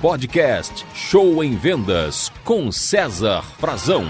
Podcast Show em Vendas com César Frazão.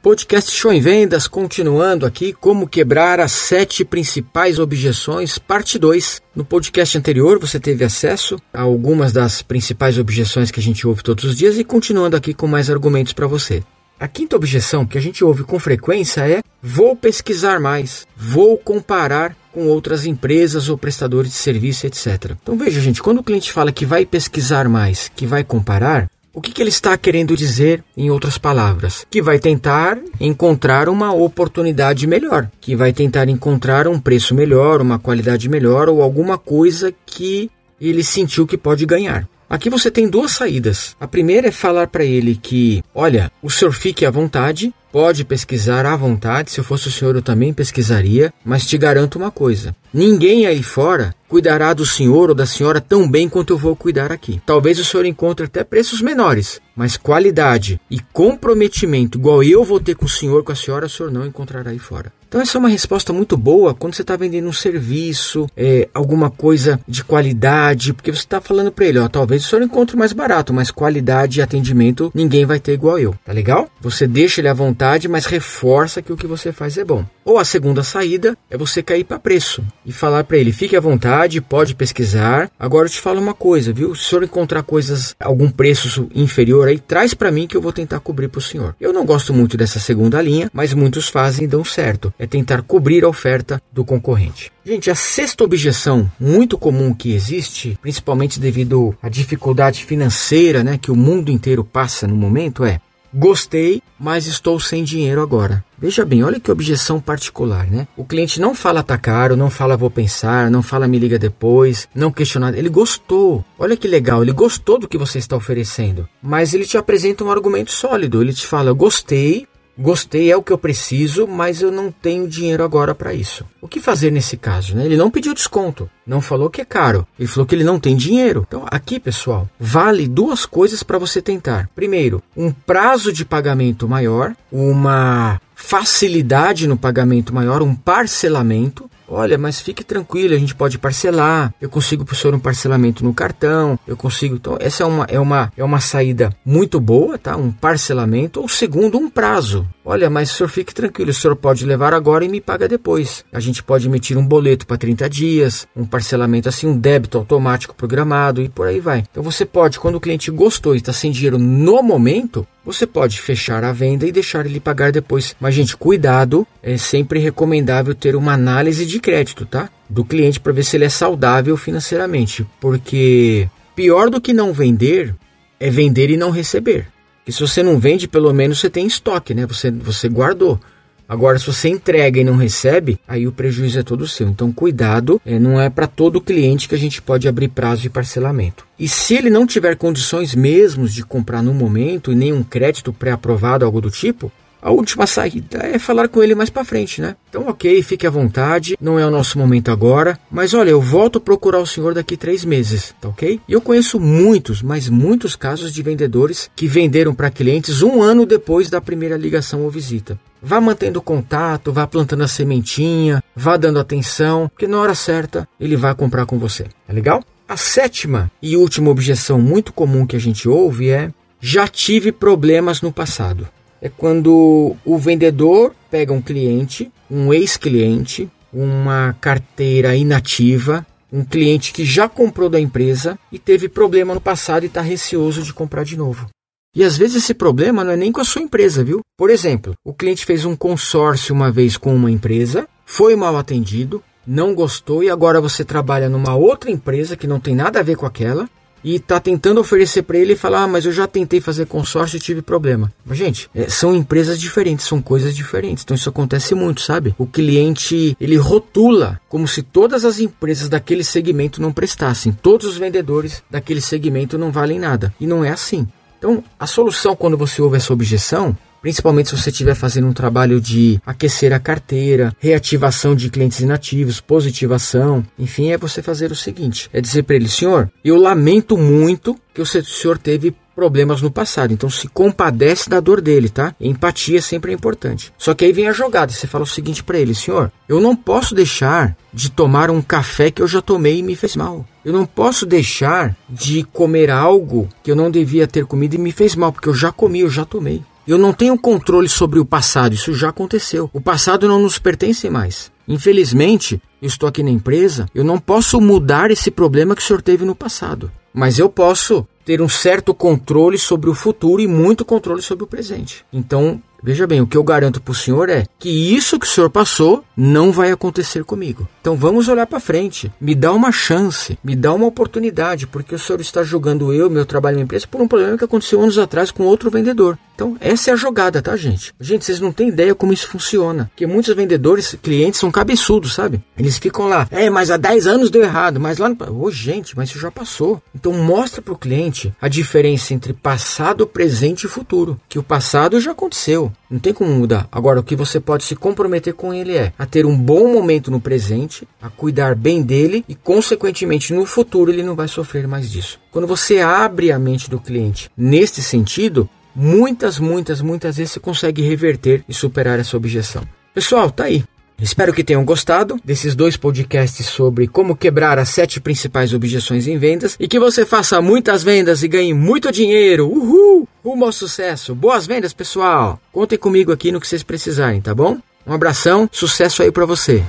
Podcast Show em Vendas, continuando aqui, como quebrar as sete principais objeções, parte 2. No podcast anterior você teve acesso a algumas das principais objeções que a gente ouve todos os dias e continuando aqui com mais argumentos para você. A quinta objeção que a gente ouve com frequência é: vou pesquisar mais, vou comparar com outras empresas ou prestadores de serviço, etc. Então veja, gente, quando o cliente fala que vai pesquisar mais, que vai comparar, o que, que, ele está querendo dizer, em outras palavras? Que vai tentar encontrar uma oportunidade melhor, que vai tentar encontrar um preço melhor, uma qualidade melhor ou alguma coisa que ele sentiu que pode ganhar. Aqui você tem duas saídas. A primeira é falar para ele que, olha, o senhor fique à vontade, pode pesquisar à vontade. Se eu fosse o senhor, eu também pesquisaria, mas te garanto uma coisa: ninguém aí fora cuidará do senhor ou da senhora tão bem quanto eu vou cuidar aqui. Talvez o senhor encontre até preços menores, mas qualidade e comprometimento igual eu vou ter com o senhor, com a senhora, o senhor não encontrará aí fora. Então essa é uma resposta muito boa quando você está vendendo um serviço, é, alguma coisa de qualidade, porque você está falando para ele, ó, talvez o senhor encontre mais barato, mas qualidade e atendimento ninguém vai ter igual eu, tá legal? Você deixa ele à vontade, mas reforça que o que você faz é bom. Ou a segunda saída é você cair para preço e falar para ele, fique à vontade, pode pesquisar. Agora eu te falo uma coisa, viu? Se o senhor encontrar coisas, algum preço inferior aí, traz para mim que eu vou tentar cobrir para o senhor. Eu não gosto muito dessa segunda linha, mas muitos fazem e dão certo é tentar cobrir a oferta do concorrente. Gente, a sexta objeção muito comum que existe, principalmente devido à dificuldade financeira né, que o mundo inteiro passa no momento, é Gostei, mas estou sem dinheiro agora. Veja bem, olha que objeção particular, né? O cliente não fala tá caro, não fala vou pensar, não fala me liga depois, não questiona. Ele gostou. Olha que legal, ele gostou do que você está oferecendo. Mas ele te apresenta um argumento sólido. Ele te fala: gostei, Gostei, é o que eu preciso, mas eu não tenho dinheiro agora para isso. O que fazer nesse caso? Né? Ele não pediu desconto, não falou que é caro, ele falou que ele não tem dinheiro. Então, aqui, pessoal, vale duas coisas para você tentar. Primeiro, um prazo de pagamento maior, uma facilidade no pagamento maior, um parcelamento. Olha, mas fique tranquilo, a gente pode parcelar. Eu consigo para o senhor um parcelamento no cartão. Eu consigo. Então, essa é uma, é uma, é uma saída muito boa, tá? Um parcelamento. Ou segundo, um prazo. Olha, mas o senhor fique tranquilo, o senhor pode levar agora e me paga depois. A gente pode emitir um boleto para 30 dias, um parcelamento assim, um débito automático programado e por aí vai. Então você pode, quando o cliente gostou e está sem dinheiro no momento, você pode fechar a venda e deixar ele pagar depois. Mas, gente, cuidado, é sempre recomendável ter uma análise de crédito, tá? Do cliente para ver se ele é saudável financeiramente. Porque pior do que não vender é vender e não receber. E se você não vende, pelo menos você tem estoque, né? Você, você guardou. Agora, se você entrega e não recebe, aí o prejuízo é todo seu. Então, cuidado, é, não é para todo cliente que a gente pode abrir prazo de parcelamento. E se ele não tiver condições mesmo de comprar no momento e nenhum crédito pré-aprovado, algo do tipo, a última saída é falar com ele mais para frente, né? Então, ok, fique à vontade, não é o nosso momento agora, mas olha, eu volto procurar o senhor daqui três meses, tá ok? E eu conheço muitos, mas muitos casos de vendedores que venderam para clientes um ano depois da primeira ligação ou visita. Vá mantendo contato, vá plantando a sementinha, vá dando atenção, porque na hora certa ele vai comprar com você. É legal? A sétima e última objeção muito comum que a gente ouve é: já tive problemas no passado é quando o vendedor pega um cliente, um ex-cliente, uma carteira inativa, um cliente que já comprou da empresa e teve problema no passado e está receoso de comprar de novo. E às vezes esse problema não é nem com a sua empresa, viu? Por exemplo, o cliente fez um consórcio uma vez com uma empresa, foi mal atendido, não gostou e agora você trabalha numa outra empresa que não tem nada a ver com aquela e está tentando oferecer para ele e falar: ah, mas eu já tentei fazer consórcio e tive problema. Mas, gente, é, são empresas diferentes, são coisas diferentes. Então isso acontece muito, sabe? O cliente ele rotula como se todas as empresas daquele segmento não prestassem, todos os vendedores daquele segmento não valem nada. E não é assim. Então, a solução quando você ouve essa objeção Principalmente se você estiver fazendo um trabalho de aquecer a carteira, reativação de clientes inativos, positivação, enfim, é você fazer o seguinte: é dizer para ele, senhor, eu lamento muito que o senhor teve problemas no passado. Então se compadece da dor dele, tá? Empatia sempre é importante. Só que aí vem a jogada. Você fala o seguinte para ele, senhor, eu não posso deixar de tomar um café que eu já tomei e me fez mal. Eu não posso deixar de comer algo que eu não devia ter comido e me fez mal, porque eu já comi, eu já tomei. Eu não tenho controle sobre o passado, isso já aconteceu. O passado não nos pertence mais. Infelizmente, eu estou aqui na empresa, eu não posso mudar esse problema que o senhor teve no passado. Mas eu posso ter um certo controle sobre o futuro e muito controle sobre o presente. Então, Veja bem, o que eu garanto para o senhor é que isso que o senhor passou não vai acontecer comigo. Então vamos olhar para frente. Me dá uma chance, me dá uma oportunidade, porque o senhor está julgando eu, meu trabalho na empresa, por um problema que aconteceu anos atrás com outro vendedor. Então, essa é a jogada, tá, gente? Gente, vocês não têm ideia como isso funciona. Porque muitos vendedores, clientes, são cabeçudos, sabe? Eles ficam lá, é, mas há 10 anos deu errado, mas lá no. Ô, oh, gente, mas isso já passou. Então, mostra pro cliente a diferença entre passado, presente e futuro. Que o passado já aconteceu. Não tem como mudar. Agora, o que você pode se comprometer com ele é a ter um bom momento no presente, a cuidar bem dele e, consequentemente, no futuro ele não vai sofrer mais disso. Quando você abre a mente do cliente neste sentido, muitas, muitas, muitas vezes você consegue reverter e superar essa objeção. Pessoal, tá aí. Espero que tenham gostado desses dois podcasts sobre como quebrar as sete principais objeções em vendas e que você faça muitas vendas e ganhe muito dinheiro. Uhul! Rumo ao sucesso. Boas vendas, pessoal. Contem comigo aqui no que vocês precisarem, tá bom? Um abração, sucesso aí para você.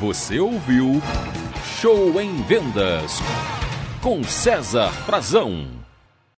Você ouviu Show em Vendas com César Frazão.